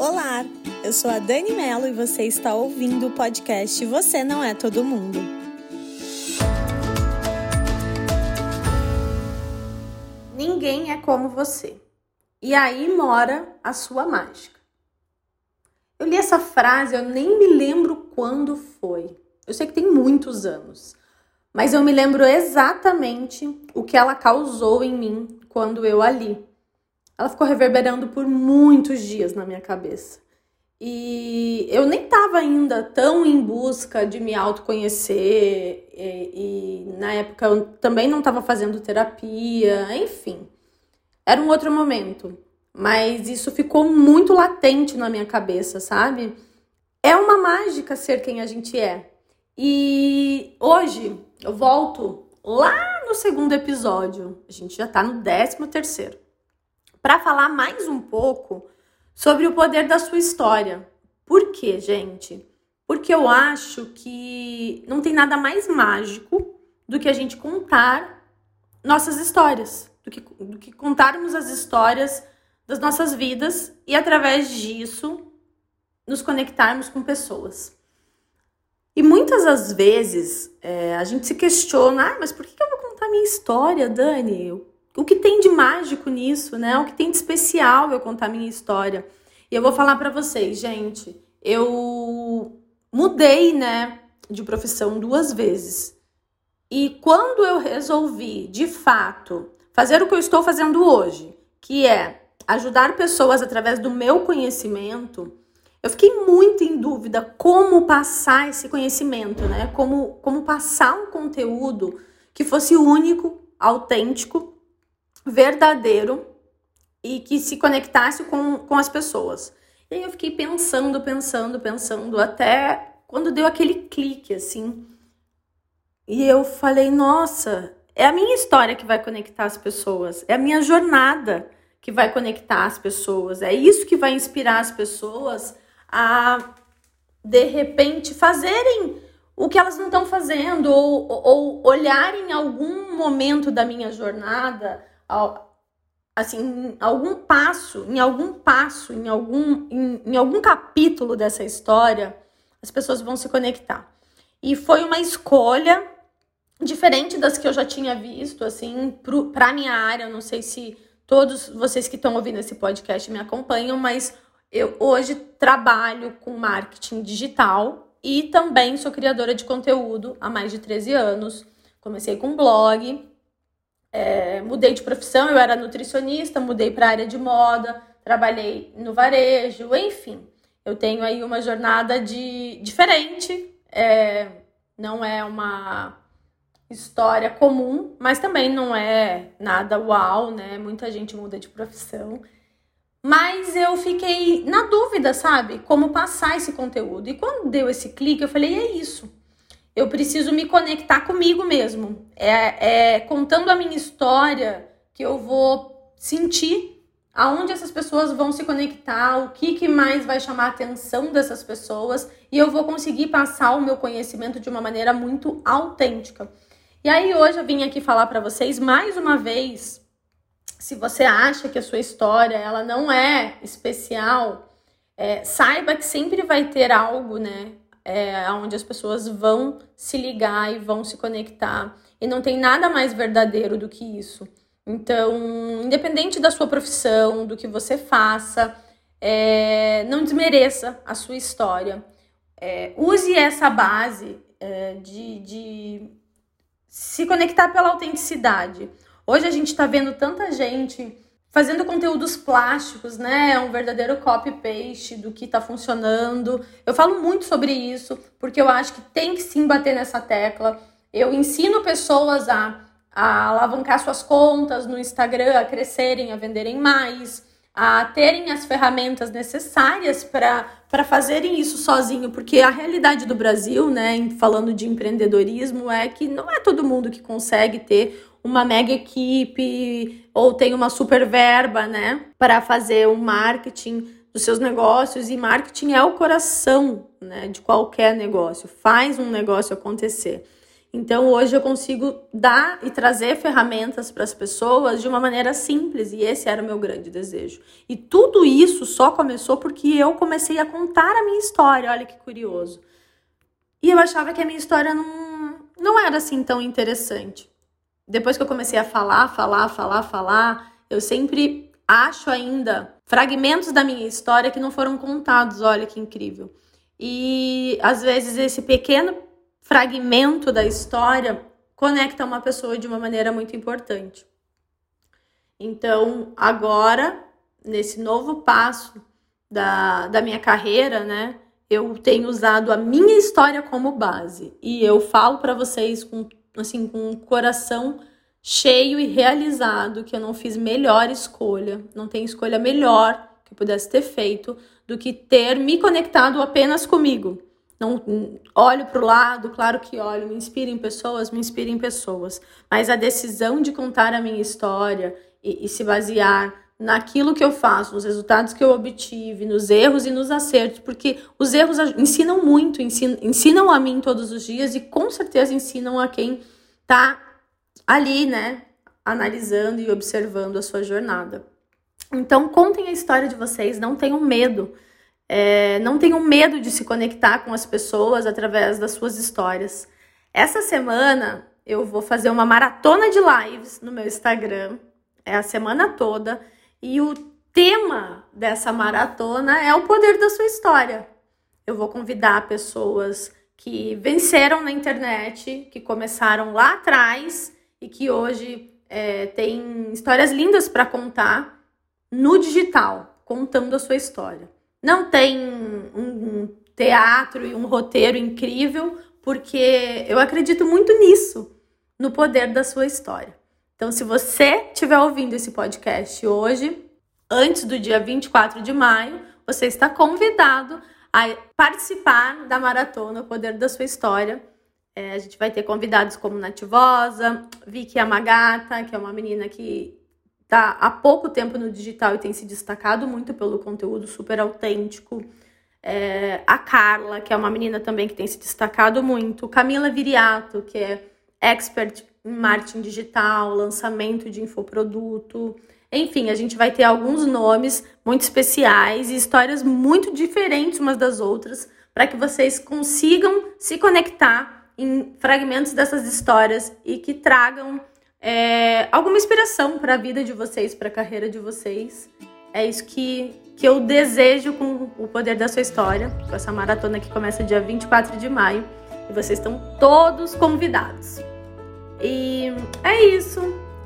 Olá, eu sou a Dani Mello e você está ouvindo o podcast Você Não É Todo Mundo. Ninguém é como você. E aí mora a sua mágica. Eu li essa frase, eu nem me lembro quando foi. Eu sei que tem muitos anos, mas eu me lembro exatamente o que ela causou em mim quando eu a li ela ficou reverberando por muitos dias na minha cabeça. E eu nem estava ainda tão em busca de me autoconhecer, e, e na época eu também não estava fazendo terapia, enfim. Era um outro momento, mas isso ficou muito latente na minha cabeça, sabe? É uma mágica ser quem a gente é. E hoje eu volto lá no segundo episódio, a gente já tá no décimo terceiro para falar mais um pouco sobre o poder da sua história. Por quê, gente? Porque eu acho que não tem nada mais mágico do que a gente contar nossas histórias, do que, do que contarmos as histórias das nossas vidas e através disso nos conectarmos com pessoas. E muitas das vezes é, a gente se questiona, ah, mas por que eu vou contar minha história, Dani? O que tem de mágico nisso, né? O que tem de especial eu contar minha história. E eu vou falar para vocês, gente, eu mudei, né, de profissão duas vezes. E quando eu resolvi, de fato, fazer o que eu estou fazendo hoje, que é ajudar pessoas através do meu conhecimento, eu fiquei muito em dúvida como passar esse conhecimento, né? Como, como passar um conteúdo que fosse único, autêntico verdadeiro e que se conectasse com, com as pessoas. E aí eu fiquei pensando, pensando, pensando, até quando deu aquele clique, assim. E eu falei, nossa, é a minha história que vai conectar as pessoas, é a minha jornada que vai conectar as pessoas, é isso que vai inspirar as pessoas a, de repente, fazerem o que elas não estão fazendo, ou, ou olharem algum momento da minha jornada assim, algum passo, em algum passo, em algum, em, em algum capítulo dessa história, as pessoas vão se conectar. E foi uma escolha diferente das que eu já tinha visto, assim, para minha área. Não sei se todos vocês que estão ouvindo esse podcast me acompanham, mas eu hoje trabalho com marketing digital e também sou criadora de conteúdo há mais de 13 anos. Comecei com blog, é, mudei de profissão, eu era nutricionista, mudei para a área de moda, trabalhei no varejo, enfim. Eu tenho aí uma jornada de diferente, é, não é uma história comum, mas também não é nada uau, né? Muita gente muda de profissão. Mas eu fiquei na dúvida, sabe? Como passar esse conteúdo. E quando deu esse clique, eu falei: é isso eu preciso me conectar comigo mesmo. É, é contando a minha história que eu vou sentir aonde essas pessoas vão se conectar, o que, que mais vai chamar a atenção dessas pessoas e eu vou conseguir passar o meu conhecimento de uma maneira muito autêntica. E aí hoje eu vim aqui falar para vocês mais uma vez, se você acha que a sua história ela não é especial, é, saiba que sempre vai ter algo, né, é, onde as pessoas vão se ligar e vão se conectar. E não tem nada mais verdadeiro do que isso. Então, independente da sua profissão, do que você faça, é, não desmereça a sua história. É, use essa base é, de, de se conectar pela autenticidade. Hoje a gente está vendo tanta gente fazendo conteúdos plásticos, né? É um verdadeiro copy-paste do que está funcionando. Eu falo muito sobre isso, porque eu acho que tem que sim bater nessa tecla. Eu ensino pessoas a, a alavancar suas contas no Instagram, a crescerem, a venderem mais, a terem as ferramentas necessárias para fazerem isso sozinho, porque a realidade do Brasil, né, falando de empreendedorismo, é que não é todo mundo que consegue ter uma mega equipe ou tem uma super verba, né, para fazer o um marketing dos seus negócios e marketing é o coração, né, de qualquer negócio, faz um negócio acontecer. Então hoje eu consigo dar e trazer ferramentas para as pessoas de uma maneira simples e esse era o meu grande desejo. E tudo isso só começou porque eu comecei a contar a minha história, olha que curioso. E eu achava que a minha história não, não era assim tão interessante. Depois que eu comecei a falar, falar, falar, falar, eu sempre acho ainda fragmentos da minha história que não foram contados, olha que incrível. E às vezes esse pequeno fragmento da história conecta uma pessoa de uma maneira muito importante. Então, agora, nesse novo passo da, da minha carreira, né, eu tenho usado a minha história como base. E eu falo para vocês com, assim, com o coração cheio e realizado que eu não fiz melhor escolha, não tem escolha melhor que eu pudesse ter feito do que ter me conectado apenas comigo. Não olho para o lado, claro que olho, me inspiro em pessoas, me inspiro em pessoas, mas a decisão de contar a minha história e, e se basear naquilo que eu faço, nos resultados que eu obtive, nos erros e nos acertos, porque os erros ensinam muito, ensinam, ensinam a mim todos os dias e com certeza ensinam a quem está ali, né, analisando e observando a sua jornada. Então, contem a história de vocês, não tenham medo é, não tenham medo de se conectar com as pessoas através das suas histórias. Essa semana eu vou fazer uma maratona de lives no meu Instagram, é a semana toda, e o tema dessa maratona é o poder da sua história. Eu vou convidar pessoas que venceram na internet, que começaram lá atrás e que hoje é, têm histórias lindas para contar no digital, contando a sua história. Não tem um teatro e um roteiro incrível, porque eu acredito muito nisso, no poder da sua história. Então, se você estiver ouvindo esse podcast hoje, antes do dia 24 de maio, você está convidado a participar da maratona O Poder da Sua História. É, a gente vai ter convidados como Nativosa, Vicky Amagata, que é uma menina que tá há pouco tempo no digital e tem se destacado muito pelo conteúdo super autêntico. É, a Carla, que é uma menina também que tem se destacado muito. Camila Viriato, que é expert marketing digital, lançamento de infoproduto. Enfim, a gente vai ter alguns nomes muito especiais e histórias muito diferentes umas das outras para que vocês consigam se conectar em fragmentos dessas histórias e que tragam é, alguma inspiração para a vida de vocês, para a carreira de vocês. É isso que, que eu desejo com o poder da sua história, com essa maratona que começa dia 24 de maio. E vocês estão todos convidados. E é isso.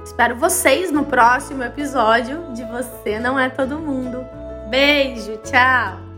Espero vocês no próximo episódio de Você Não É Todo Mundo. Beijo, tchau!